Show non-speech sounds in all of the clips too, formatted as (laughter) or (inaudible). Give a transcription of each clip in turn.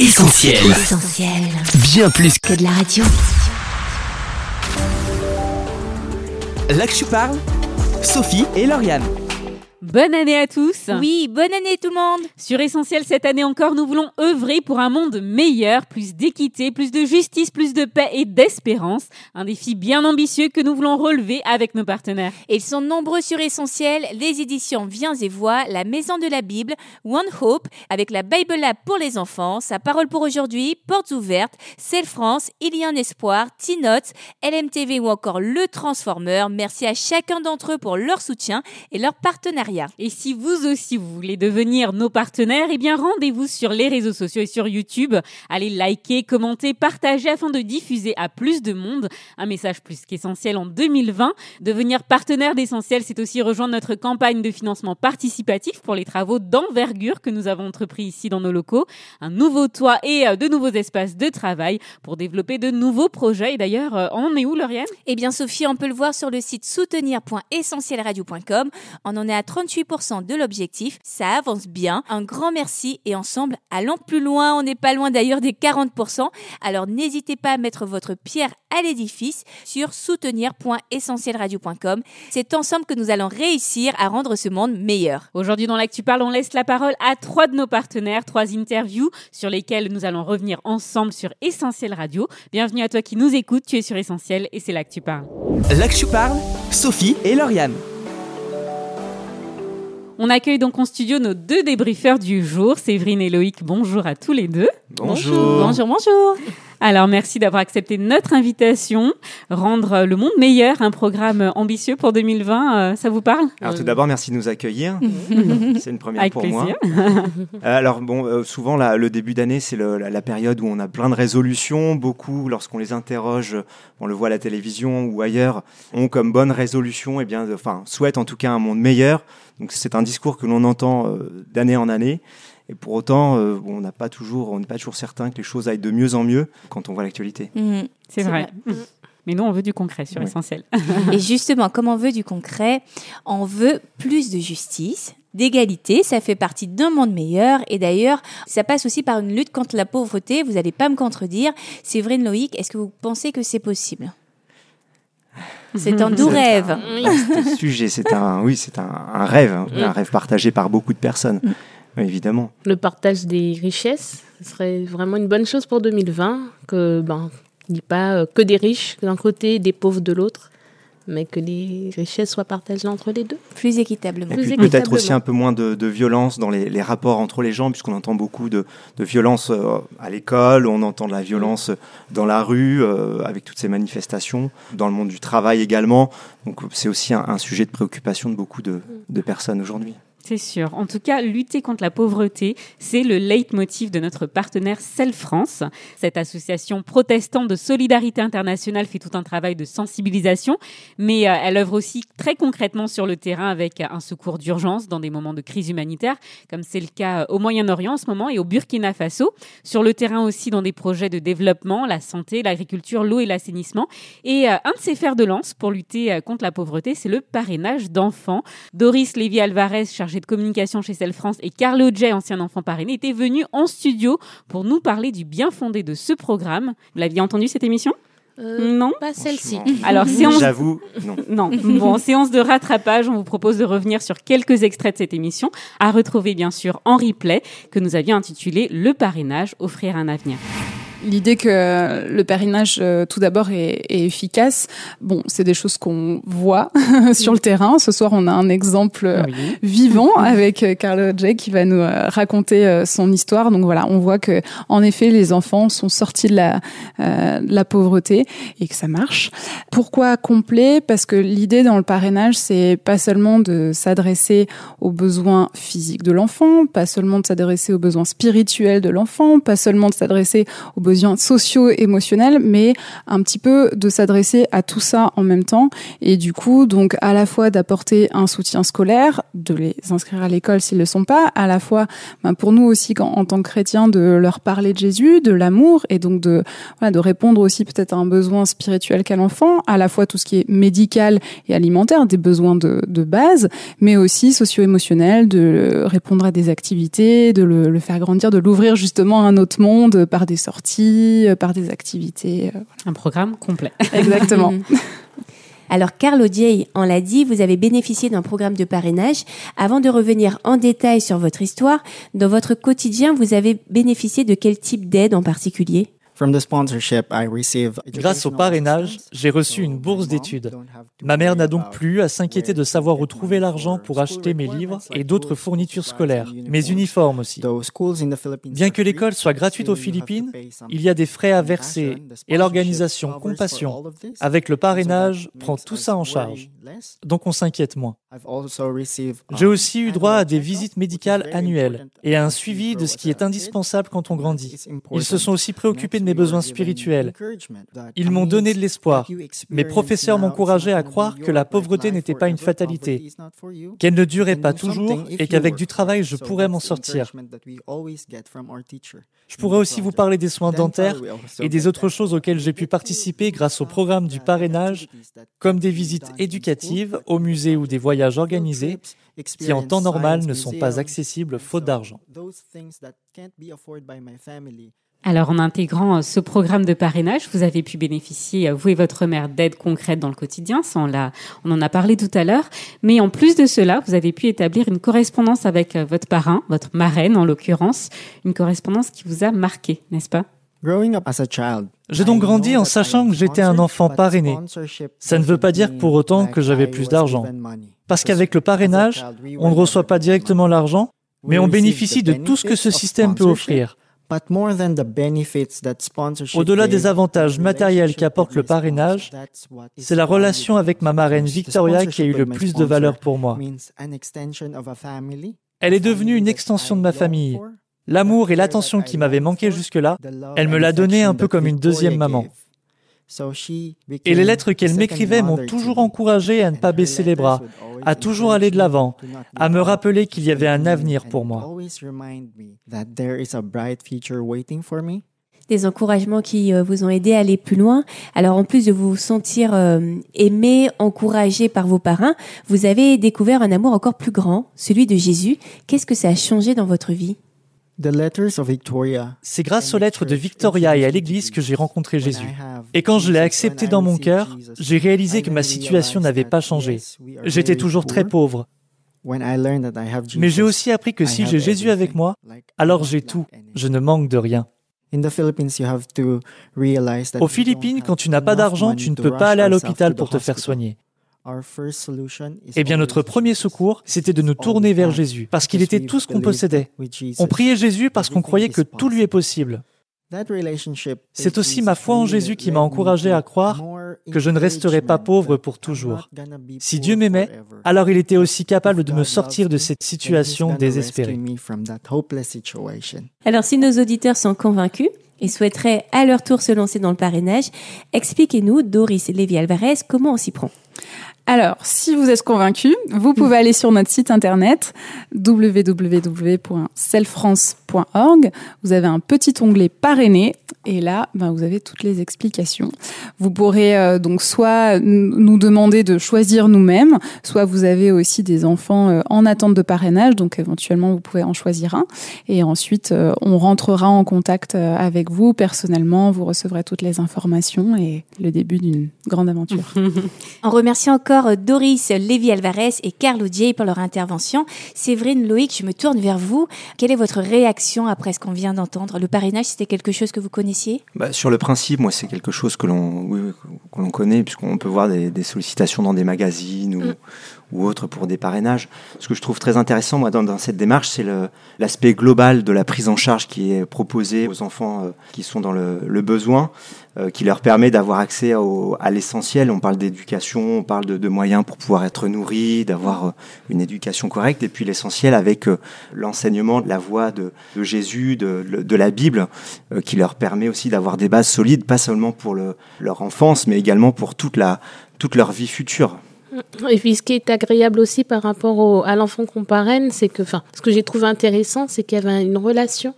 Essentiel. Essentiel. Bien plus que Que de la radio. Là que je parle, Sophie et Lauriane. Bonne année à tous Oui, bonne année tout le monde Sur Essentiel, cette année encore, nous voulons œuvrer pour un monde meilleur, plus d'équité, plus de justice, plus de paix et d'espérance. Un défi bien ambitieux que nous voulons relever avec nos partenaires. Et ils sont nombreux sur Essentiel, les éditions Viens et Voix, la Maison de la Bible, One Hope, avec la Bible Lab pour les enfants, Sa parole pour aujourd'hui, Portes ouvertes, Celle France, Il y a un espoir, T-Notes, LMTV ou encore Le Transformer. Merci à chacun d'entre eux pour leur soutien et leur partenariat. Et si vous aussi vous voulez devenir nos partenaires, eh bien rendez-vous sur les réseaux sociaux et sur YouTube. Allez liker, commenter, partager afin de diffuser à plus de monde un message plus qu'essentiel en 2020. Devenir partenaire d'essentiel, c'est aussi rejoindre notre campagne de financement participatif pour les travaux d'envergure que nous avons entrepris ici dans nos locaux. Un nouveau toit et euh, de nouveaux espaces de travail pour développer de nouveaux projets. Et d'ailleurs, euh, on en est où, Lauriane? Eh bien Sophie, on peut le voir sur le site soutenir.essentielradio.com. On en est à 38% de l'objectif. Ça avance bien. Un grand merci et ensemble, allons plus loin. On n'est pas loin d'ailleurs des 40%. Alors n'hésitez pas à mettre votre pierre à l'édifice sur soutenir.essentielradio.com. C'est ensemble que nous allons réussir à rendre ce monde meilleur. Aujourd'hui, dans l'Actu Parle, on laisse la parole à trois de nos partenaires, trois interviews sur lesquelles nous allons revenir ensemble sur Essentiel Radio. Bienvenue à toi qui nous écoutes, tu es sur Essentiel et c'est là que tu parles. Là que je parle, Sophie et Lauriane. On accueille donc en studio nos deux débriefeurs du jour, Séverine et Loïc. Bonjour à tous les deux. Bonjour. Bonjour, bonjour. Alors, merci d'avoir accepté notre invitation. Rendre le monde meilleur, un programme ambitieux pour 2020, euh, ça vous parle? Alors tout d'abord, merci de nous accueillir. (laughs) c'est une première Avec pour plaisir. moi. Euh, (laughs) Alors bon, euh, souvent le début d'année, c'est la, la période où on a plein de résolutions. Beaucoup, lorsqu'on les interroge, on le voit à la télévision ou ailleurs, ont comme bonne résolution, et bien, de- enfin, souhaitent en tout cas un monde meilleur. Donc c'est un discours que l'on entend euh, d'année en année. Et pour autant, euh, bon, on n'a pas toujours, on n'est pas toujours certain que les choses aillent de mieux en mieux quand on voit l'actualité. Mhm. C'est vrai. (laughs) Mais nous, on veut du concret sur Oui. Essentiel. (laughs) Et justement, comme on veut du concret, on veut plus de justice, d'égalité, ça fait partie d'un monde meilleur. Et d'ailleurs, ça passe aussi par une lutte contre la pauvreté. Vous n'allez pas me contredire. Séverine Loïc, est-ce que vous pensez que c'est possible? C'est un doux rêve. Ce (laughs) sujet, c'est un, oui, c'est un, un rêve, hein, un rêve partagé par beaucoup de personnes, Oui, évidemment. le partage des richesses, ce serait vraiment une bonne chose pour 2020, que ben, dit pas euh, que des riches d'un côté, des pauvres de l'autre, mais que les richesses soient partagées entre les deux. Plus équitablement. Et Plus puis peut-être aussi un peu moins de, de violence dans les, les rapports entre les gens, puisqu'on entend beaucoup de, de violence euh, à l'école, on entend de la violence dans la rue, euh, avec toutes ces manifestations, dans le monde du travail également. Donc c'est aussi un, un sujet de préoccupation de beaucoup de, de personnes aujourd'hui. C'est sûr. En tout cas, lutter contre la pauvreté, c'est le leitmotiv de notre partenaire Celle France. Cette association protestante de solidarité internationale fait tout un travail de sensibilisation, mais euh, elle œuvre aussi très concrètement sur le terrain avec un secours d'urgence dans des moments de crise humanitaire, comme c'est le cas au Moyen-Orient en ce moment et au Burkina Faso. Sur le terrain aussi dans des projets de développement, la santé, l'agriculture, l'eau et l'assainissement. Et euh, un de ses fers de lance pour lutter euh, contre la pauvreté, c'est le parrainage d'enfants. Doris Lévy-Alvarez, chargée de communication chez Celle France, et Carlo Jay, ancien enfant parrainé, étaient venus en studio pour nous parler du bien fondé de ce programme. Vous l'aviez entendu cette émission Euh, Non Pas celle-ci. Alors, (laughs) séance J'avoue, non. non. Bon, en séance de rattrapage, on vous propose de revenir sur quelques extraits de cette émission, à retrouver bien sûr en replay, que nous avions intitulé Le parrainage, offrir un avenir. L'idée que le parrainage, euh, tout d'abord, est, est efficace, bon, c'est des choses qu'on voit (laughs) sur le terrain. Ce soir, on a un exemple euh, vivant (laughs) avec euh, Carlo J qui va nous raconter son histoire. Donc voilà, on voit que en effet, les enfants sont sortis de la, euh, de la pauvreté et que ça marche. Pourquoi complet? Parce que l'idée dans le parrainage, c'est pas seulement de s'adresser aux besoins physiques de l'enfant, pas seulement de s'adresser aux besoins spirituels de l'enfant, pas seulement de s'adresser aux besoins besoins socio-émotionnels, mais un petit peu de s'adresser à tout ça en même temps. Et du coup, donc à la fois d'apporter un soutien scolaire, de les inscrire à l'école s'ils ne le sont pas, à la fois ben, pour nous aussi en tant que chrétiens de leur parler de Jésus, de l'amour, et donc de, de répondre aussi peut-être à un besoin spirituel qu'a l'enfant, à la fois tout ce qui est médical et alimentaire, des besoins de, de base, mais aussi socio-émotionnel, de répondre à des activités, de le, le faire grandir, de l'ouvrir justement à un autre monde par des sorties, par des activités. Euh, un programme complet. (laughs) Exactement. (laughs) Alors, Carl Odier, on l'a dit, vous avez bénéficié d'un programme de parrainage. Avant de revenir en détail sur votre histoire, dans votre quotidien, vous avez bénéficié de quel type d'aide en particulier? Grâce au parrainage, j'ai reçu une bourse d'études. Ma mère n'a donc plus à s'inquiéter de savoir où trouver l'argent pour acheter mes livres et d'autres fournitures scolaires, mes uniformes aussi. Bien que l'école soit gratuite aux Philippines, il y a des frais à verser et l'organisation Compassion, avec le parrainage, prend tout ça en charge. Donc on s'inquiète moins. J'ai aussi eu droit à des visites médicales annuelles et à un suivi de ce qui est indispensable quand on grandit. Ils se sont aussi préoccupés de mes besoins spirituels. Ils m'ont donné de l'espoir. Mes professeurs m'encourageaient à croire que la pauvreté n'était pas une fatalité, qu'elle ne durait pas toujours et qu'avec du travail, je pourrais m'en sortir. Je pourrais aussi vous parler des soins dentaires et des autres choses auxquelles j'ai pu participer grâce au programme du parrainage, comme des visites éducatives au musée ou des voyages organisés qui en temps normal ne sont pas accessibles faute d'argent. Alors, en intégrant euh, ce programme de parrainage, vous avez pu bénéficier, euh, vous et votre mère, d'aides concrètes dans le quotidien. Ça, on, on en a parlé tout à l'heure. Mais en plus de cela, vous avez pu établir une correspondance avec euh, votre parrain, votre marraine en l'occurrence, une correspondance qui vous a marqué, n'est-ce pas? J'ai donc grandi en sachant que j'étais un enfant parrainé. Ça ne veut pas dire pour autant que j'avais plus d'argent. Parce qu'avec le parrainage, on ne reçoit pas directement l'argent, mais on bénéficie de tout ce que ce système peut offrir. Au-delà des avantages matériels qu'apporte le parrainage, c'est la relation avec ma marraine Victoria qui a eu le plus de valeur pour moi. Elle est devenue une extension de ma famille. L'amour et l'attention qui m'avaient manqué jusque-là, elle me l'a donné un peu comme une deuxième maman. Et les lettres qu'elle m'écrivait m'ont toujours encouragé à ne pas baisser les bras, à toujours aller de l'avant, à me rappeler qu'il y avait un avenir pour moi. Des encouragements qui euh, vous ont aidé à aller plus loin. Alors en plus de vous sentir euh, aimé, encouragé par vos parrains, vous avez découvert un amour encore plus grand, celui de Jésus. Qu'est-ce que ça a changé dans votre vie? C'est grâce aux lettres de Victoria et à l'Église que j'ai rencontré Jésus. Et quand je l'ai accepté dans mon cœur, j'ai réalisé que ma situation n'avait pas changé. J'étais toujours très pauvre. Mais j'ai aussi appris que si j'ai Jésus avec moi, alors j'ai tout. Je ne manque de rien. Aux Philippines, quand tu n'as pas d'argent, tu ne peux pas aller à l'hôpital pour te faire soigner. Eh bien, notre premier secours, c'était de nous tourner vers Jésus, parce qu'il était tout ce qu'on possédait. On priait Jésus parce qu'on croyait que tout lui est possible. C'est aussi ma foi en Jésus qui m'a encouragé à croire que je ne resterai pas pauvre pour toujours. Si Dieu m'aimait, alors il était aussi capable de me sortir de cette situation désespérée. Alors si nos auditeurs sont convaincus, et souhaiteraient à leur tour se lancer dans le parrainage, expliquez-nous, Doris Lévy-Alvarez, comment on s'y prend? Alors, si vous êtes convaincu, vous pouvez aller sur notre site internet www.selfrance.org. Vous avez un petit onglet parrainé et là, ben, vous avez toutes les explications. Vous pourrez euh, donc soit nous demander de choisir nous-mêmes, soit vous avez aussi des enfants euh, en attente de parrainage, donc éventuellement vous pouvez en choisir un. Et ensuite, euh, on rentrera en contact avec vous personnellement, vous recevrez toutes les informations et le début d'une grande aventure. (laughs) en remerciant encore Doris Lévy-Alvarez et Carl Audier pour leur intervention. Séverine, Loïc, je me tourne vers vous. Quelle est votre réaction après ce qu'on vient d'entendre? Le parrainage, c'était quelque chose que vous connaissiez? Bah, Sur le principe, moi, c'est quelque chose que l'on connaît, puisqu'on peut voir des, sollicitations dans des magazines ou, ou autres pour des parrainages. Ce que je trouve très intéressant moi dans, cette démarche, c'est l'aspect global de la prise en charge qui est proposée aux enfants euh, qui sont dans le, le besoin, euh, qui leur permet d'avoir accès au, à l'essentiel. On parle d'éducation, on parle de, de, moyens pour pouvoir être nourri, d'avoir euh, une éducation correcte, et puis l'essentiel avec l'enseignement de la voix de, de Jésus, de, de, la Bible, qui leur permet aussi d'avoir des bases solides, pas seulement pour le, leur enfance, mais également pour toute la toute leur vie future. Et puis ce qui est agréable aussi par rapport à l'enfant qu'on parraine, c'est que, enfin, ce que j'ai trouvé intéressant, c'est qu'il y avait une relation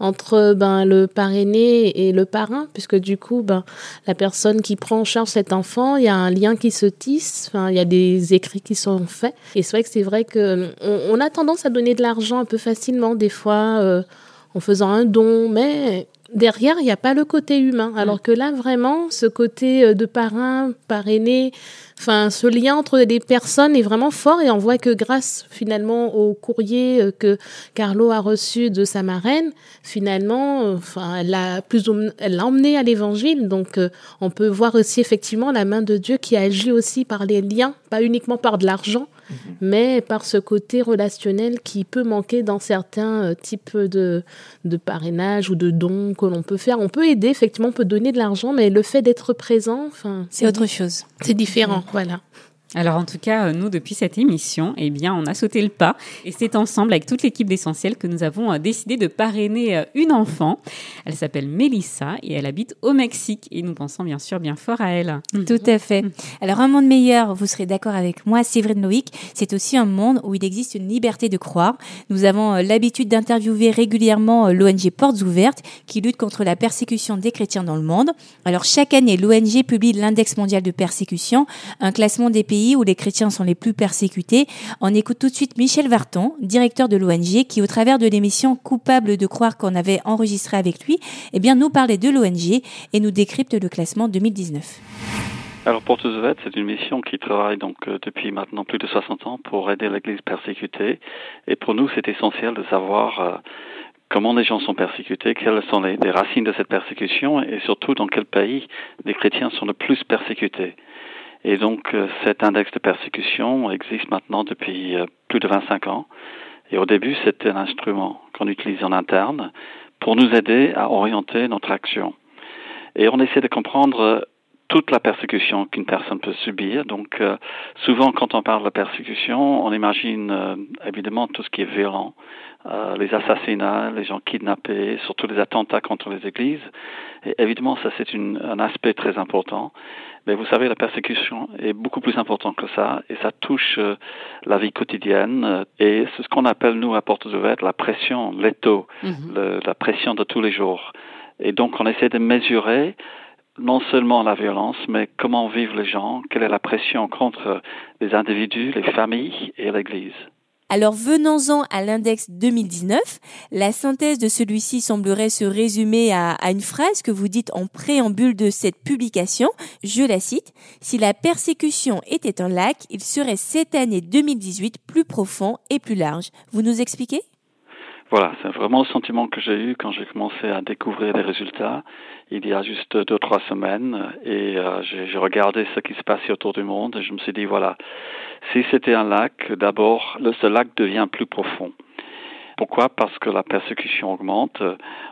entre ben, le parrainé et le parrain, puisque du coup, ben, la personne qui prend en charge cet enfant, il y a un lien qui se tisse, il y a des écrits qui sont faits. Et c'est vrai que c'est vrai que on, a tendance à donner de l'argent un peu facilement, des fois, euh, en faisant un don, mais derrière, il n'y a pas le côté humain. Alors que là, vraiment, ce côté euh, de parrain, parrainé, Enfin, ce lien entre les personnes est vraiment fort et on voit que grâce finalement au courrier euh, que Carlo a reçu de sa marraine, finalement, enfin, elle l'a plus elle l'a emmené à l'évangile. Donc, euh, on peut voir aussi effectivement la main de Dieu qui agit aussi par les liens, pas uniquement par de l'argent, mhm. mais par ce côté relationnel qui peut manquer dans certains types de, de parrainage ou de dons que l'on peut faire. On peut aider, effectivement, on peut donner de l'argent, mais le fait d'être présent, enfin, c'est autre chose. C'est différent. Voilà. Alors en tout cas, euh, nous, depuis cette émission, eh bien, on a sauté le pas et c'est ensemble avec toute l'équipe d'Essentiel que nous avons euh, décidé de parrainer euh, une enfant. Elle s'appelle Mélissa et elle habite au Mexique et nous pensons bien sûr bien fort à elle. Tout à fait. Alors un monde meilleur, vous serez d'accord avec moi, Séverine Loïc, c'est aussi un monde où il existe une liberté de croire. Nous avons l'habitude d'interviewer régulièrement l'ONG Portes Ouvertes qui lutte contre la persécution des chrétiens dans le monde. Alors chaque année, l'ONG publie l'index mondial de persécution, un classement des pays où les chrétiens sont les plus persécutés. On écoute tout de suite Michel Varton, directeur de l'ONG, qui au travers de l'émission Coupable de croire qu'on avait enregistré avec lui, eh bien, nous parlait de l'ONG et nous décrypte le classement 2019. Alors Portes Ouvertes, c'est une mission qui travaille donc euh, depuis maintenant plus de 60 ans pour aider l'Église persécutée. Et pour nous, c'est essentiel de savoir euh, comment les gens sont persécutés, quelles sont les, racines de cette persécution et surtout dans quel pays les chrétiens sont le plus persécutés. Et donc euh, cet index de persécution existe maintenant depuis euh, plus de 25 ans. Et au début, c'était un instrument qu'on utilisait en interne pour nous aider à orienter notre action. Et on essaie de comprendre toute la persécution qu'une personne peut subir. Donc, souvent, quand on parle de persécution, on imagine évidemment tout ce qui est violent, les assassinats, les gens kidnappés, surtout les attentats contre les églises. Et évidemment, ça c'est un aspect très important. Mais vous savez, la persécution est beaucoup plus importante que ça, et ça touche euh, la vie quotidienne, euh, et c'est ce qu'on appelle, nous, à Portes Ouvertes, la pression, l'étau, mhm. la pression de tous les jours. Et donc, on essaie de mesurer non seulement la violence, mais comment vivent les gens, quelle est la pression contre les individus, les familles et l'Église. Alors venons-en à l'index 2019. La synthèse de celui-ci semblerait se résumer à, une phrase que vous dites en préambule de cette publication. Je la cite. Si la persécution était un lac, il serait cette année 2018 plus profond et plus large. Vous nous expliquez? Voilà, c'est vraiment le sentiment que j'ai eu quand j'ai commencé à découvrir les résultats il y a juste deux trois semaines et euh, j'ai regardé ce qui se passait autour du monde et je me suis dit voilà, si c'était un lac, d'abord ce lac devient plus profond. Pourquoi? Parce que la persécution augmente,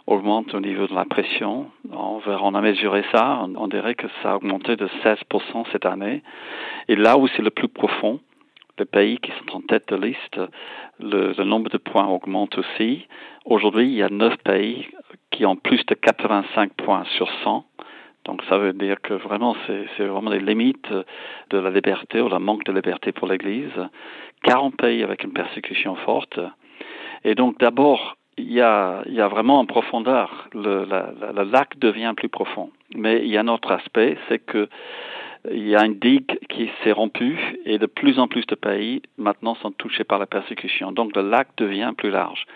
augmente au niveau de la pression. On, on a mesuré ça, on dirait que ça a augmenté de 16% cette année. Et là où c'est le plus profond, les pays qui sont en tête de liste, le, nombre de points augmente aussi. Aujourd'hui, il y a neuf pays qui ont plus de 85 points sur 100. Donc ça veut dire que vraiment, c'est vraiment des limites de la liberté ou le manque de liberté pour l'Église. 40 pays avec une persécution forte. Et donc d'abord, il y, a, il y a vraiment en profondeur, le, le lac devient plus profond. Mais il y a un autre aspect, c'est que il y a une digue qui s'est rompue et de plus en plus de pays maintenant sont touchés par la persécution. Donc le lac devient plus large.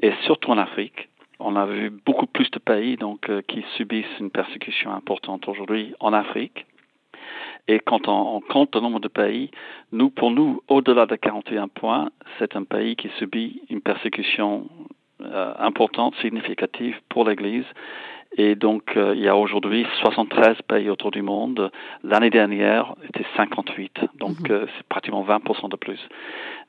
Et surtout en Afrique, on a vu beaucoup plus de pays donc euh, qui subissent une persécution importante aujourd'hui en Afrique. Et quand on, compte le nombre de pays, nous, pour nous, au-delà de 41 points, c'est un pays qui subit une persécution euh, importante, significative pour l'Église. Et donc, euh, il y a aujourd'hui 73 pays autour du monde. L'année dernière, c'était 58. Donc, mhm. euh, c'est pratiquement 20% de plus.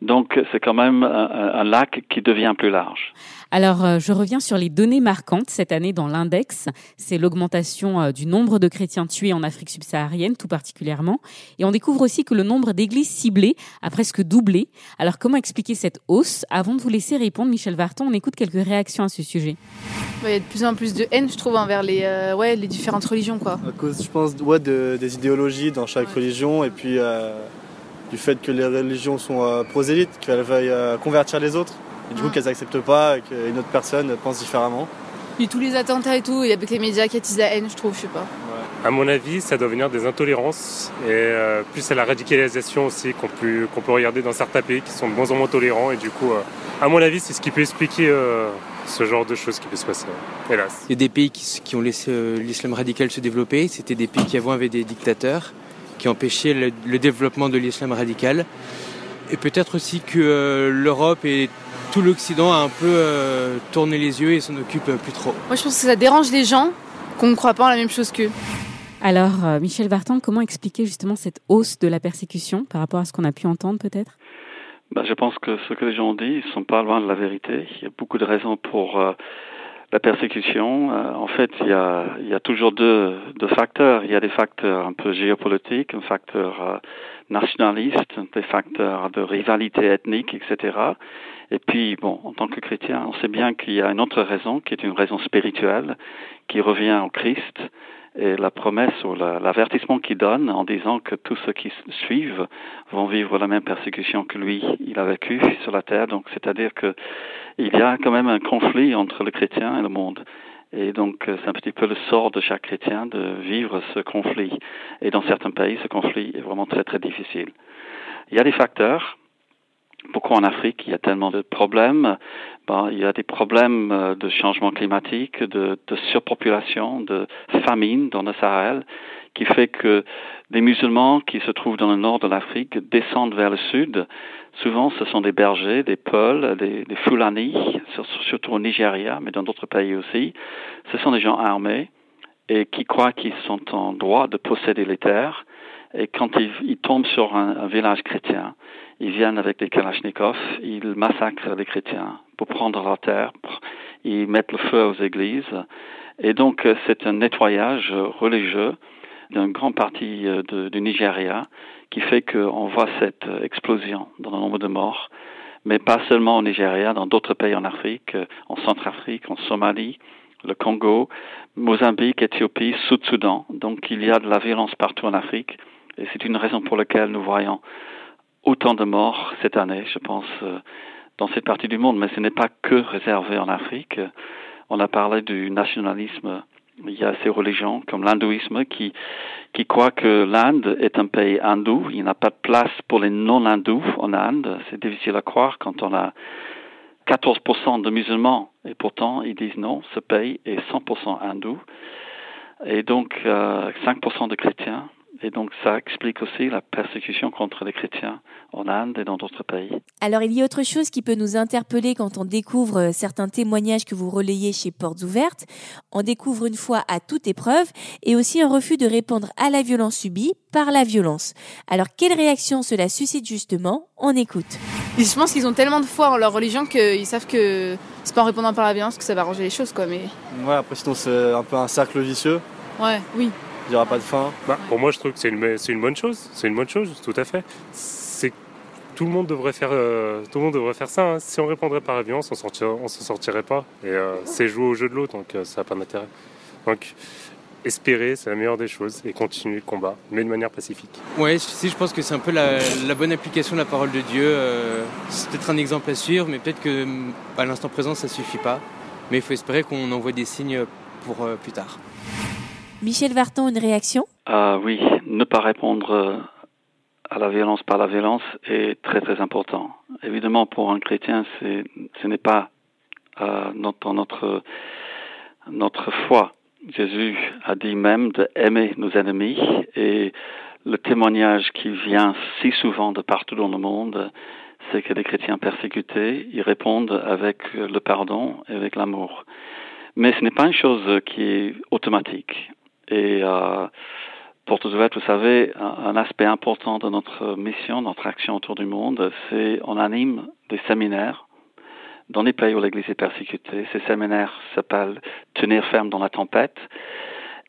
Donc, c'est quand même un, lac qui devient plus large. Alors, euh, je reviens sur les données marquantes cette année dans l'index. C'est l'augmentation du nombre de chrétiens tués en Afrique subsaharienne, tout particulièrement. Et on découvre aussi que le nombre d'églises ciblées a presque doublé. Alors, comment expliquer cette hausse? Avant de vous laisser répondre, Michel Varton, on écoute quelques réactions à ce sujet. Il y a de plus en plus de haine, je trouve, envers les, euh, ouais, les différentes religions. Quoi. À cause, je pense, ouais, de, des idéologies dans chaque religion et puis euh, du fait que les religions sont euh, prosélytes, qu'elles veuillent convertir les autres. Et du coup, qu'elles n'acceptent pas et qu'une autre personne pense différemment. Puis tous les attentats et tout, il y a avec les médias qui attisent la haine, je trouve, je sais pas. À mon avis, ça doit venir des intolérances et plus à la radicalisation aussi qu'on peut, regarder dans certains pays qui sont de moins en moins tolérants. Et du coup, à mon avis, c'est ce qui peut expliquer ce genre de choses qui peut se passer, hélas. Il y a des pays qui, ont laissé euh, l'islam radical se développer. C'était des pays qui avant avaient des dictateurs qui empêchaient le, développement de l'islam radical. Et peut-être aussi que euh, l'Europe et tout l'Occident a un peu euh, tourné les yeux et s'en occupe plus trop. Moi, je pense que ça dérange les gens qu'on ne croit pas en la même chose qu'eux. Alors, Michel Vartan, comment expliquer justement cette hausse de la persécution par rapport à ce qu'on a pu entendre peut-être? Ben, je pense que ce que les gens disent, ils sont pas loin de la vérité. Il y a beaucoup de raisons pour euh, la persécution. Euh, en fait, il y a, il y a toujours deux, deux, facteurs. Il y a des facteurs un peu géopolitiques, un facteur euh, nationaliste, des facteurs de rivalité ethnique, etc. Et puis, bon, en tant que chrétien, on sait bien qu'il y a une autre raison, qui est une raison spirituelle, qui revient au Christ et la promesse ou l'avertissement qu'il donne en disant que tous ceux qui suivent vont vivre la même persécution que lui, il a vécu sur la terre. Donc, c'est-à-dire que il y a quand même un conflit entre le chrétien et le monde. Et donc, c'est un petit peu le sort de chaque chrétien de vivre ce conflit. Et dans certains pays, ce conflit est vraiment très, très difficile. Il y a des facteurs pourquoi en Afrique il y a tellement de problèmes ben, Il y a des problèmes euh, de changement climatique, de, de surpopulation, de famine dans le Sahel, qui fait que des musulmans qui se trouvent dans le nord de l'Afrique descendent vers le sud. Souvent, ce sont des bergers, des peuls, des, des Fulani, surtout au Nigeria, mais dans d'autres pays aussi. Ce sont des gens armés et qui croient qu'ils sont en droit de posséder les terres. Et quand ils, ils tombent sur un, un village chrétien, ils viennent avec des kalachnikovs, ils massacrent les chrétiens pour prendre leur terre, ils mettent le feu aux églises. Et donc, euh, c'est un nettoyage religieux d'une grande partie euh, du Nigeria qui fait qu'on voit cette explosion dans le nombre de morts, mais pas seulement au Nigeria, dans d'autres pays en Afrique, en Centrafrique, en Somalie, le Congo, Mozambique, Éthiopie, Sud-Soudan. Donc il y a de la violence partout en Afrique et c'est une raison pour laquelle nous voyons autant de morts cette année, je pense, euh, dans cette partie du monde. Mais ce n'est pas que réservé en Afrique. On a parlé du nationalisme. Il y a ces religions comme l'hindouisme qui, qui croient que l'Inde est un pays hindou. Il n'y a pas de place pour les non-hindous en Inde. C'est difficile à croire quand on a 14% de musulmans. Et pourtant, ils disent non, ce pays est 100% hindou. Et donc, euh, 5% de chrétiens. Et donc ça explique aussi la persécution contre les chrétiens en Inde et dans d'autres pays. Alors il y a autre chose qui peut nous interpeller quand on découvre euh, certains témoignages que vous relayez chez Portes Ouvertes. On découvre une foi à toute épreuve et aussi un refus de répondre à la violence subie par la violence. Alors quelle réaction cela suscite justement? On écoute. Je pense qu'ils ont tellement de foi en leur religion qu'ils savent que c'est pas en répondant par la violence que ça va arranger les choses quoi. Mais ouais après sinon c'est un peu un cercle vicieux. Ouais, oui il n'y aura pas de fin. Bah, pour moi, je trouve que c'est une, une, bonne chose. C'est une bonne chose, tout à fait. C'est tout le monde devrait faire, euh, tout le monde devrait faire ça. Hein. Si on répondrait par la violence, on ne s'en sortirait pas. Et euh, c'est jouer au jeu de l'autre, donc euh, ça n'a pas d'intérêt. Donc, espérer, c'est la meilleure des choses, et continuer le combat, mais de manière pacifique. Ouais, si je pense que c'est un peu la, la, bonne application de la parole de Dieu. c'est peut-être un exemple à suivre, mais peut-être que à l'instant présent, ça suffit pas. Mais il faut espérer qu'on envoie des signes pour plus tard. Michel Vartan, une réaction? Ah Oui, ne pas répondre euh, à la violence par la violence est très très important. Évidemment, pour un chrétien, ce n'est pas euh, notre, notre, notre foi. Jésus a dit même d'aimer nos ennemis et le témoignage qui vient si souvent de partout dans le monde, c'est que les chrétiens persécutés, ils répondent avec le pardon et avec l'amour. Mais ce n'est pas une chose qui est automatique. Et euh, pour tout vous savez, un, aspect important de notre mission, notre action autour du monde, c'est on anime des séminaires dans les pays où l'Église est persécutée. Ces séminaires s'appellent Tenir ferme dans la tempête.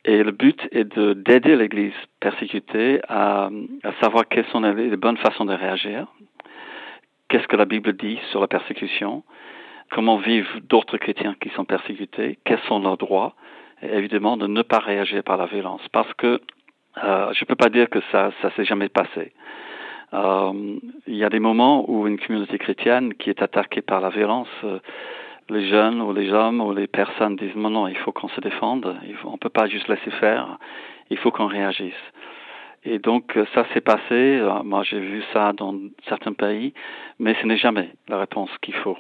Et le but est de d'aider l'Église persécutée à, savoir quelles sont les, bonnes façons de réagir, qu'est-ce que la Bible dit sur la persécution, comment vivent d'autres chrétiens qui sont persécutés, quels sont leurs droits, évidemment de ne pas réagir par la violence, parce que euh, je ne peux pas dire que ça ça s'est jamais passé. Euh, il y a des moments où une communauté chrétienne qui est attaquée par la violence, euh, les jeunes ou les hommes ou les personnes disent non, non, il faut qu'on se défende, on ne peut pas juste laisser faire, il faut qu'on réagisse. Et donc ça s'est passé, moi j'ai vu ça dans certains pays, mais ce n'est jamais la réponse qu'il faut.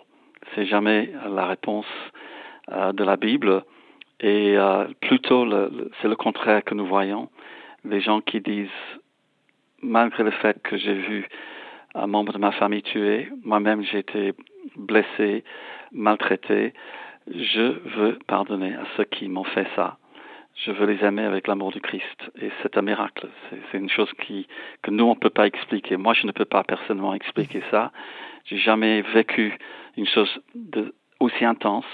C'est jamais la réponse de la Bible. Et plutôt, c'est le contraire que nous voyons les gens qui disent, malgré le fait que j'ai vu un membre de ma famille tué, moi-même j'ai été blessé, maltraité, je veux pardonner à ceux qui m'ont fait ça. Je veux les aimer avec l'amour du Christ. Et c'est un miracle. C'est une chose qui, que nous, on ne peut pas expliquer. Moi, je ne peux pas personnellement expliquer ça. J'ai jamais vécu une chose de, aussi intense,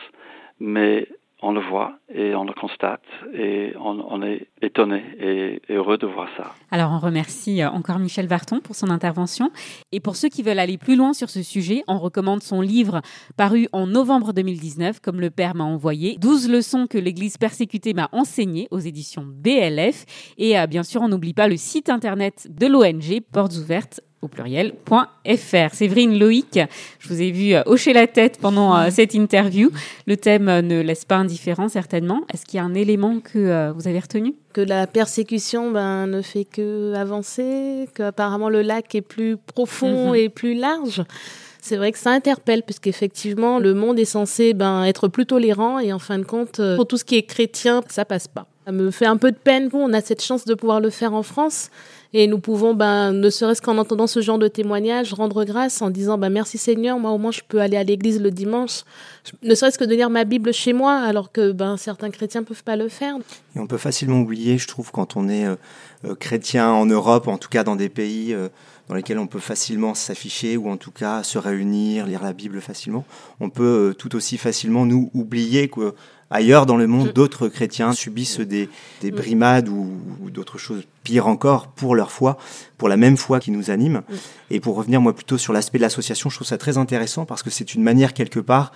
mais on le voit et on le constate et on, est étonné et, heureux de voir ça. Alors on remercie euh, encore Michel Varton pour son intervention. Et pour ceux qui veulent aller plus loin sur ce sujet, on recommande son livre paru en novembre 2019 comme le Père m'a envoyé, 12 leçons que l'Église persécutée m'a enseignées aux éditions BLF et euh, bien sûr on n'oublie pas le site internet de l'ONG Portes ouvertes au pluriel.fr. Séverine Loïc, je vous ai vu euh, hocher la tête pendant euh, cette interview. Le thème euh, ne laisse pas indifférent, certainement. Est-ce qu'il y a un élément que vous avez retenu? Que la persécution ben, ne fait que avancer, qu'apparemment le lac est plus profond mhm. et plus large. C'est vrai que ça interpelle, puisqu'effectivement, le monde est censé ben, être plus tolérant, et en fin de compte, pour tout ce qui est chrétien, ça passe pas. Ça me fait un peu de peine. Bon, on a cette chance de pouvoir le faire en France. Et nous pouvons, ben, ne serait-ce qu'en entendant ce genre de témoignage, rendre grâce en disant ben, merci Seigneur, moi au moins je peux aller à l'église le dimanche, ne serait-ce que de lire ma Bible chez moi, alors que ben, certains chrétiens ne peuvent pas le faire. Et on peut facilement oublier, je trouve, quand on est euh, euh, chrétien en Europe, en tout cas dans des pays euh, dans lesquels on peut facilement s'afficher ou en tout cas se réunir, lire la Bible facilement, on peut tout aussi facilement nous oublier que ailleurs dans le monde, mm. d'autres chrétiens subissent des, des mm. brimades ou, d'autres choses pires encore pour leur foi, pour la même foi qui nous anime. Mm. Et pour revenir moi plutôt sur l'aspect de l'association, je trouve ça très intéressant parce que c'est une manière quelque part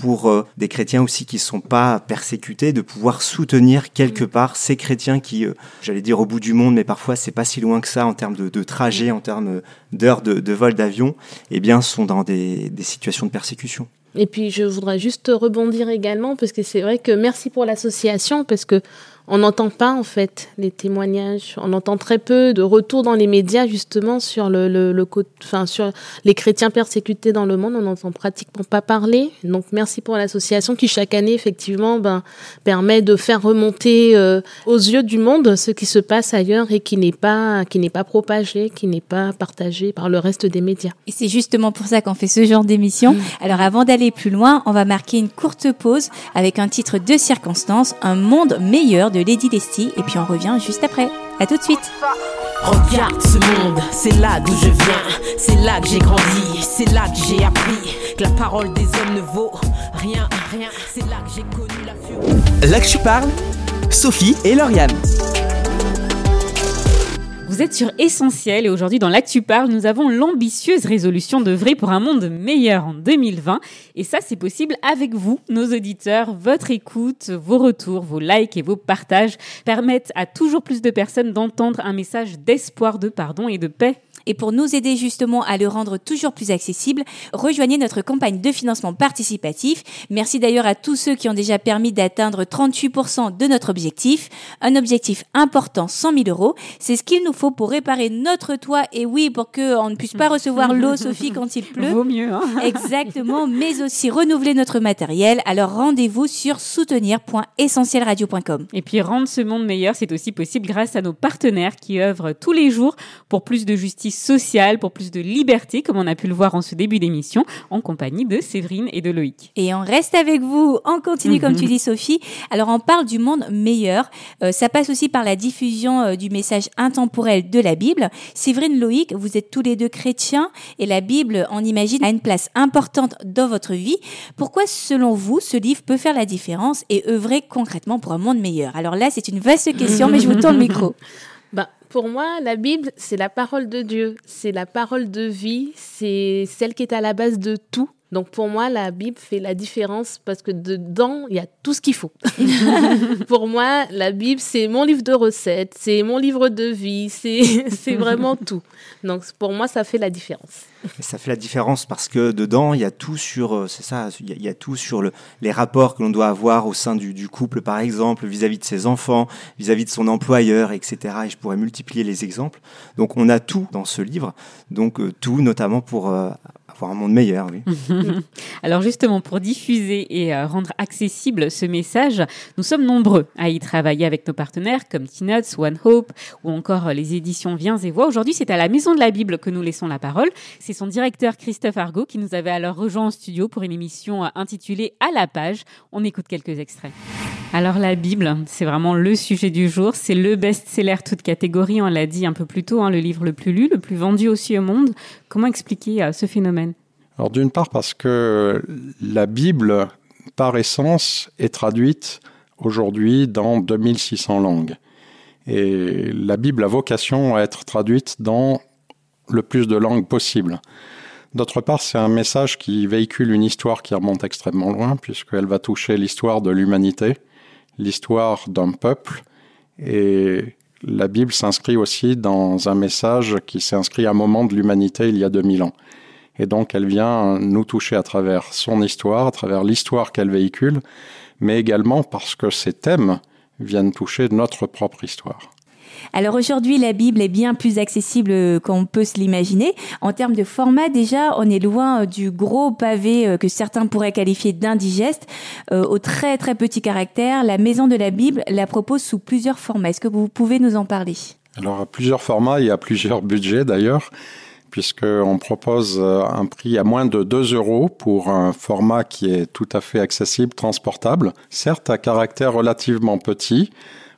pour euh, des chrétiens aussi qui ne sont pas persécutés, de pouvoir soutenir quelque part ces chrétiens qui, euh, j'allais dire au bout du monde, mais parfois c'est pas si loin que ça en termes de, de trajet, en termes d'heures de, de, vol d'avion, eh bien sont dans des, des situations de persécution. Et puis je voudrais juste rebondir également parce que c'est vrai que merci pour l'association parce que on n'entend pas en fait les témoignages, on entend très peu de retours dans les médias justement sur le, le, le enfin sur les chrétiens persécutés dans le monde, on n'entend pratiquement pas parler. Donc merci pour l'association qui chaque année effectivement ben, permet de faire remonter euh, aux yeux du monde ce qui se passe ailleurs et qui n'est pas qui n'est pas propagé, qui n'est pas partagé par le reste des médias. Et c'est justement pour ça qu'on fait ce genre d'émission. Mmh. Alors avant d'aller plus loin, on va marquer une courte pause avec un titre de circonstance, un monde meilleur de Lady Lesty et puis on revient juste après. À tout de suite. Regarde ce monde, c'est là d'où je viens, c'est là que j'ai grandi, c'est là que j'ai appris que la parole des hommes ne vaut rien, rien, c'est là que j'ai connu la furie. Là que je parle, Sophie et Lauriane. Vous êtes sur Essentiel et aujourd'hui dans l'Actu Parle, nous avons l'ambitieuse résolution d'œuvrer pour un monde meilleur en 2020. Et ça, c'est possible avec vous, nos auditeurs. Votre écoute, vos retours, vos likes et vos partages permettent à toujours plus de personnes d'entendre un message d'espoir, de pardon et de paix et pour nous aider justement à le rendre toujours plus accessible, rejoignez notre campagne de financement participatif. Merci d'ailleurs à tous ceux qui ont déjà permis d'atteindre 38% de notre objectif. Un objectif important, 100 000 euros. C'est ce qu'il nous faut pour réparer notre toit. Et oui, pour qu'on ne puisse pas (laughs) recevoir l'eau, Sophie, quand il pleut. Vaut mieux. Hein (laughs) Exactement. Mais aussi renouveler notre matériel. Alors rendez-vous sur soutenir.essentielradio.com. Et puis rendre ce monde meilleur, c'est aussi possible grâce à nos partenaires qui œuvrent tous les jours pour plus de justice aussi sociale, pour plus de liberté, comme on a pu le voir en ce début d'émission, en compagnie de Séverine et de Loïc. Et on reste avec vous, on continue comme tu dis Sophie. Alors on parle du monde meilleur, euh, ça passe aussi par la diffusion euh, du message intemporel de la Bible. Séverine, Loïc, vous êtes tous les deux chrétiens et la Bible, on imagine, a une place importante dans votre vie. Pourquoi, selon vous, ce livre peut faire la différence et œuvrer concrètement pour un monde meilleur? Alors là, c'est une vaste question, mais je vous tourne le micro. (laughs) Bah, pour moi, la Bible, c'est la parole de Dieu, c'est la parole de vie, c'est celle qui est à la base de tout. Donc pour moi, la Bible fait la différence parce que dedans, il y a tout ce qu'il faut. (laughs) pour moi, la Bible, c'est mon livre de recettes, c'est mon livre de vie, c'est (laughs) vraiment tout. Donc pour moi, ça fait la différence. ça fait la différence parce que dedans, il y a tout sur, euh, c'est ça, il y, a, tout sur le, les rapports que l'on doit avoir au sein du, du couple, par exemple, vis-à-vis de ses enfants, vis-à-vis de son employeur, etc. Et je pourrais multiplier les exemples. Donc on a tout dans ce livre, donc euh, tout notamment pour euh, un monde meilleur, oui. (laughs) Alors justement, pour diffuser et euh, rendre accessible ce message, nous sommes nombreux à y travailler avec nos partenaires comme T-Nuts, One Hope ou encore euh, les éditions Viens et Voix. Aujourd'hui, c'est à la Maison de la Bible que nous laissons la parole. C'est son directeur Christophe Argot qui nous avait alors rejoint en studio pour une émission euh, intitulée À la page. On écoute quelques extraits. Alors la Bible, c'est vraiment le sujet du jour. C'est le best-seller toute catégorie, on l'a dit un peu plus tôt, hein, le livre le plus lu, le plus vendu aussi au monde. Comment expliquer ce phénomène? Alors d'une part parce que la Bible, par essence, est traduite aujourd'hui dans 2600 langues. Et la Bible a vocation à être traduite dans le plus de langues possible. D'autre part, c'est un message qui véhicule une histoire qui remonte extrêmement loin, puisqu'elle va toucher l'histoire de l'humanité, l'histoire d'un peuple, et la Bible s'inscrit aussi dans un message qui s'inscrit à un moment de l'humanité il y a 2000 ans. Et donc elle vient nous toucher à travers son histoire, à travers l'histoire qu'elle véhicule, mais également parce que ces thèmes viennent toucher notre propre histoire. Alors aujourd'hui, la Bible est bien plus accessible qu'on peut se l'imaginer. En termes de format, déjà, on est loin du gros pavé euh, que certains pourraient qualifier d'indigeste. Euh, au très très petit caractère, la Maison de la Bible la propose sous plusieurs formats. Est-ce que vous pouvez nous en parler? Alors à plusieurs formats et à plusieurs budgets d'ailleurs puisqu'on propose euh, un prix à moins de 2 euros pour un format qui est tout à fait accessible, transportable, certes à caractère relativement petit,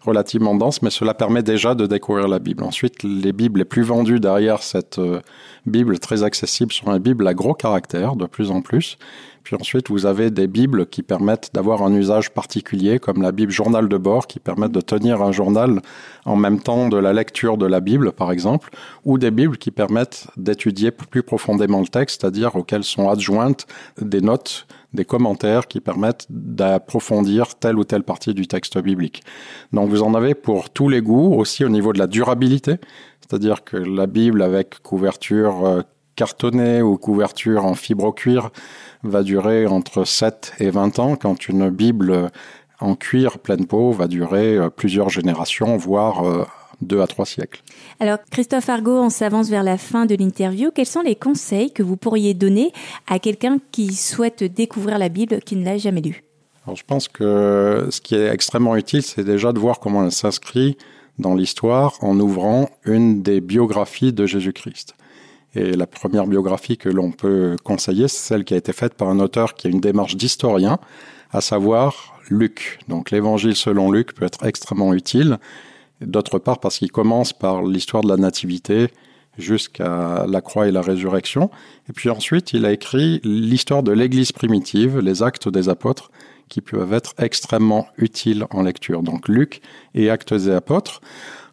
relativement dense, mais cela permet déjà de découvrir la Bible. Ensuite, les Bibles les plus vendues derrière cette euh, Bible très accessible sont les Bibles à gros caractère, de plus en plus. Puis ensuite, vous avez des Bibles qui permettent d'avoir un usage particulier, comme la Bible journal de bord, qui permettent de tenir un journal en même temps de la lecture de la Bible, par exemple, ou des Bibles qui permettent d'étudier plus profondément le texte, c'est-à-dire auxquelles sont adjointes des notes, des commentaires qui permettent d'approfondir telle ou telle partie du texte biblique. Donc vous en avez pour tous les goûts, aussi au niveau de la durabilité, c'est-à-dire que la Bible avec couverture euh, cartonnée ou couverture en fibre cuir va durer entre 7 et 20 ans, quand une Bible en cuir pleine peau va durer euh, plusieurs générations, voire euh, deux à trois siècles. Alors, Christophe Argot, on s'avance vers la fin de l'interview. Quels sont les conseils que vous pourriez donner à quelqu'un qui souhaite découvrir la Bible, qui ne l'a jamais lue? Alors, je pense que ce qui est extrêmement utile, c'est déjà de voir comment elle s'inscrit dans l'histoire en ouvrant une des biographies de Jésus-Christ. Et la première biographie que l'on peut conseiller, c'est celle qui a été faite par un auteur qui a une démarche d'historien, à savoir Luc. Donc l'évangile selon Luc peut être extrêmement utile. D'autre part parce qu'il commence par l'histoire de la nativité jusqu'à la croix et la résurrection. Et puis ensuite, il a écrit l'histoire de l'Église primitive, les actes des apôtres, qui peuvent être extrêmement utiles en lecture. Donc Luc et actes des apôtres.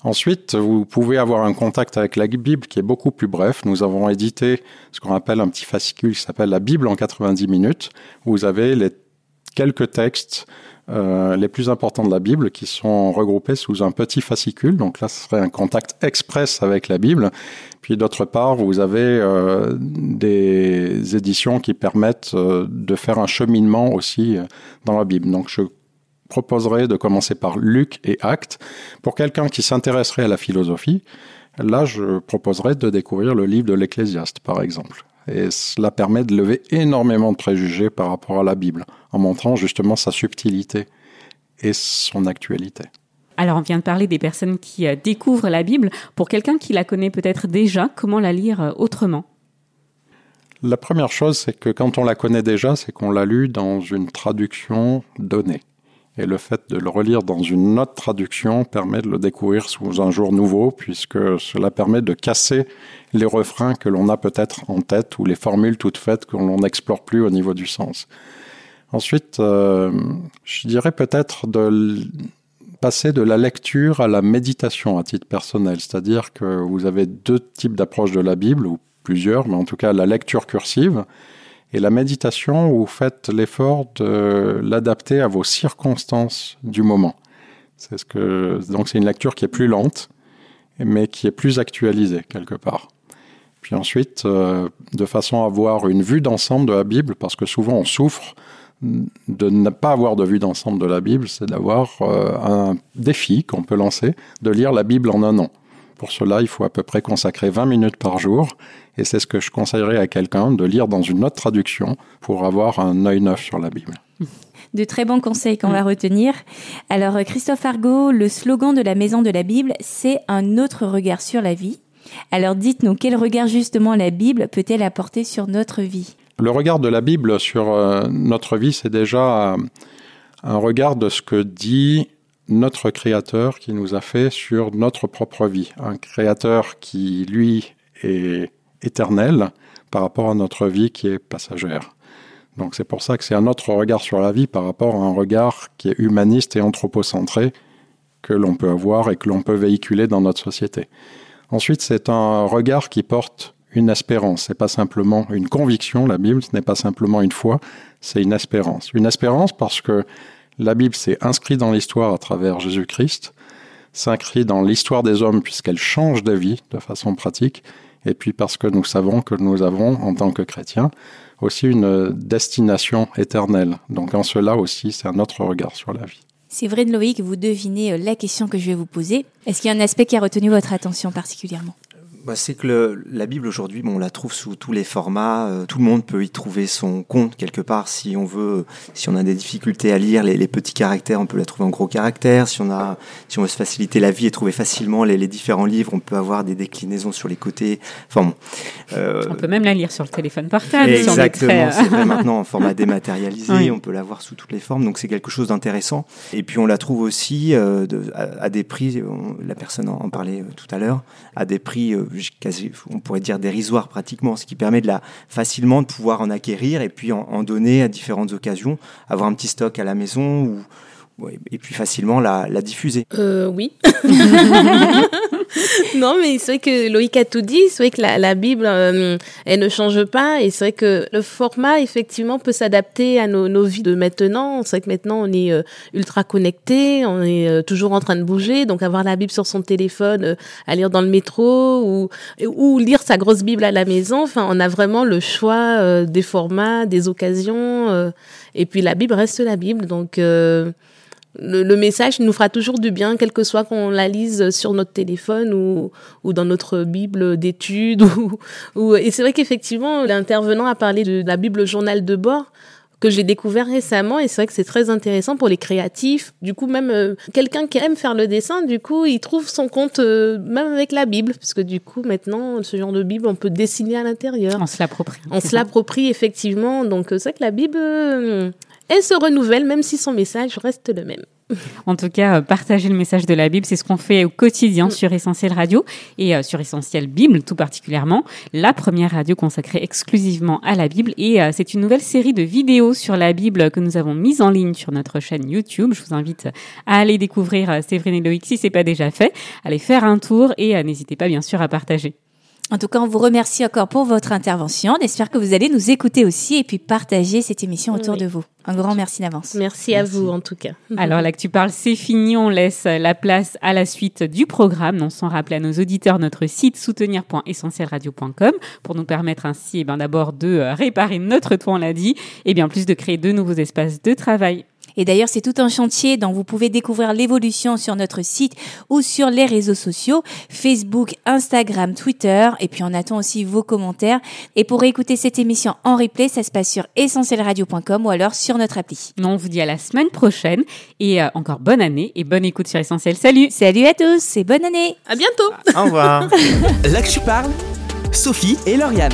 Ensuite, vous pouvez avoir un contact avec la Bible qui est beaucoup plus bref. Nous avons édité ce qu'on appelle un petit fascicule qui s'appelle la Bible en 90 minutes. vous avez les quelques textes euh, les plus importants de la Bible qui sont regroupés sous un petit fascicule. Donc là, ce serait un contact express avec la Bible. Puis d'autre part, vous avez euh, des éditions qui permettent euh, de faire un cheminement aussi dans la Bible. Donc je proposerais de commencer par Luc et Actes. Pour quelqu'un qui s'intéresserait à la philosophie, là, je proposerais de découvrir le livre de l'Ecclésiaste, par exemple. Et cela permet de lever énormément de préjugés par rapport à la Bible, en montrant justement sa subtilité et son actualité. Alors, on vient de parler des personnes qui euh, découvrent la Bible. Pour quelqu'un qui la connaît peut-être déjà, comment la lire euh, autrement? La première chose, c'est que quand on la connaît déjà, c'est qu'on l'a lu dans une traduction donnée. Et le fait de le relire dans une autre traduction permet de le découvrir sous un jour nouveau, puisque cela permet de casser les refrains que l'on a peut-être en tête ou les formules toutes faites que l'on n'explore plus au niveau du sens. Ensuite, euh, je dirais peut-être de passer de la lecture à la méditation à titre personnel, c'est-à-dire que vous avez deux types d'approches de la Bible, ou plusieurs, mais en tout cas la lecture cursive, et la méditation vous faites l'effort de l'adapter à vos circonstances du moment. C'est donc c'est une lecture qui est plus lente, mais qui est plus actualisée quelque part. Puis ensuite, euh, de façon à avoir une vue d'ensemble de la Bible, parce que souvent on souffre de ne pas avoir de vue d'ensemble de la Bible, c'est d'avoir euh, un défi qu'on peut lancer, de lire la Bible en un an. Pour cela, il faut à peu près consacrer 20 minutes par jour, et c'est ce que je conseillerais à quelqu'un de lire dans une autre traduction pour avoir un œil neuf sur la Bible. De très bons conseils qu'on va retenir. Alors, Christophe Argot, le slogan de la Maison de la Bible, c'est un autre regard sur la vie. Alors, dites-nous, quel regard justement la Bible peut-elle apporter sur notre vie? Le regard de la Bible sur euh, notre vie, c'est déjà euh, un regard de ce que dit notre Créateur qui nous a fait sur notre propre vie. Un Créateur qui, lui, est éternel par rapport à notre vie qui est passagère. Donc c'est pour ça que c'est un autre regard sur la vie par rapport à un regard qui est humaniste et anthropocentré que l'on peut avoir et que l'on peut véhiculer dans notre société. Ensuite, c'est un regard qui porte une espérance. C'est pas simplement une conviction. La Bible, ce n'est pas simplement une foi, c'est une espérance. Une espérance parce que la Bible s'est inscrite dans l'histoire à travers Jésus-Christ, s'inscrit dans l'histoire des hommes puisqu'elle change de vie de façon pratique, et puis parce que nous savons que nous avons, en tant que chrétiens, aussi une destination éternelle. Donc en cela aussi, c'est un autre regard sur la vie. C'est vrai de Loïc, vous devinez euh, la question que je vais vous poser. Est-ce qu'il y a un aspect qui a retenu votre attention particulièrement? Bah, c'est que la Bible aujourd'hui, bon, on la trouve sous tous les formats. Euh, tout le monde peut y trouver son compte quelque part. Si on veut, si on a des difficultés à lire les, petits caractères, on peut la trouver en gros caractères. Si on a, si on veut se faciliter la vie et trouver facilement les, différents livres, on peut avoir des déclinaisons sur les côtés. Enfin bon. Euh, on peut même la lire sur le téléphone portable. Exactement. c'est vrai (laughs) maintenant en format dématérialisé. On peut la voir sous toutes les formes. Donc c'est quelque chose d'intéressant. Et puis on la trouve aussi euh, de, à, des prix. la personne en, parlait tout à l'heure. À des prix on pourrait dire dérisoire pratiquement, ce qui permet de la, facilement de pouvoir en acquérir et puis en, donner à différentes occasions, avoir un petit stock à la maison ou, et puis facilement la, diffuser. Euh, oui. (laughs) (laughs) non, mais c'est vrai que Loïc a tout dit. C'est vrai que la, Bible, euh, elle ne change pas. Et c'est vrai que le format, effectivement, peut s'adapter à nos, vies de maintenant. C'est vrai que maintenant, on est euh, ultra connecté. On est toujours en train de bouger. Donc, avoir la Bible sur son téléphone, à lire dans le métro ou, ou lire sa grosse Bible à la maison. Enfin, on a vraiment le choix des formats, des occasions. et puis, la Bible reste la Bible. Donc, le, message nous fera toujours du bien, quel que soit qu'on la lise sur notre téléphone ou, ou dans notre Bible d'études. (laughs) Ou, Et c'est vrai qu'effectivement, l'intervenant a parlé de la Bible journal de bord que j'ai découvert récemment et c'est vrai que c'est très intéressant pour les créatifs. Du coup, même euh, quelqu'un qui aime faire le dessin, du coup, il trouve son compte euh, même avec la Bible, parce que du coup, maintenant, ce genre de Bible, on peut dessiner à l'intérieur. On se l'approprie. On se l'approprie effectivement. Donc, euh, c'est vrai que la Bible, elle se renouvelle, même si son message reste le même. En tout cas, euh, partager le message de la Bible, c'est ce qu'on fait au quotidien mm. sur Essentiel Radio et euh, sur Essentiel Bible tout particulièrement, la première radio consacrée exclusivement à la Bible. Et euh, c'est une nouvelle série de vidéos sur la Bible que nous avons mise en ligne sur notre chaîne YouTube. Je vous invite à aller découvrir Séverine et Loïc si c'est pas déjà fait. Allez faire un tour et n'hésitez pas bien sûr à partager. En tout cas, on vous remercie encore pour votre intervention. On espère que vous allez nous écouter aussi et puis partager cette émission autour de vous. Un grand merci d'avance. Merci, à vous en tout cas. (laughs) Alors là que tu parles, c'est fini. On laisse la place à la suite du programme. On s'en rappelle à nos auditeurs notre site soutenir.essentielradio.com pour nous permettre ainsi, eh ben, d'abord de réparer notre toit, on l'a dit, et bien plus de créer de nouveaux espaces de travail Et d'ailleurs, c'est tout un chantier dont vous pouvez découvrir l'évolution sur notre site ou sur les réseaux sociaux, Facebook, Instagram, Twitter. Et puis on attend aussi vos commentaires. Et pour écouter cette émission en replay, ça se passe sur essentielradio.com ou alors sur notre appli. On vous dit à la semaine prochaine et euh, encore bonne année et bonne écoute sur Essentiel. Salut Salut à tous et bonne année À bientôt Au revoir (laughs) Là que tu parles, Sophie et Lauriane.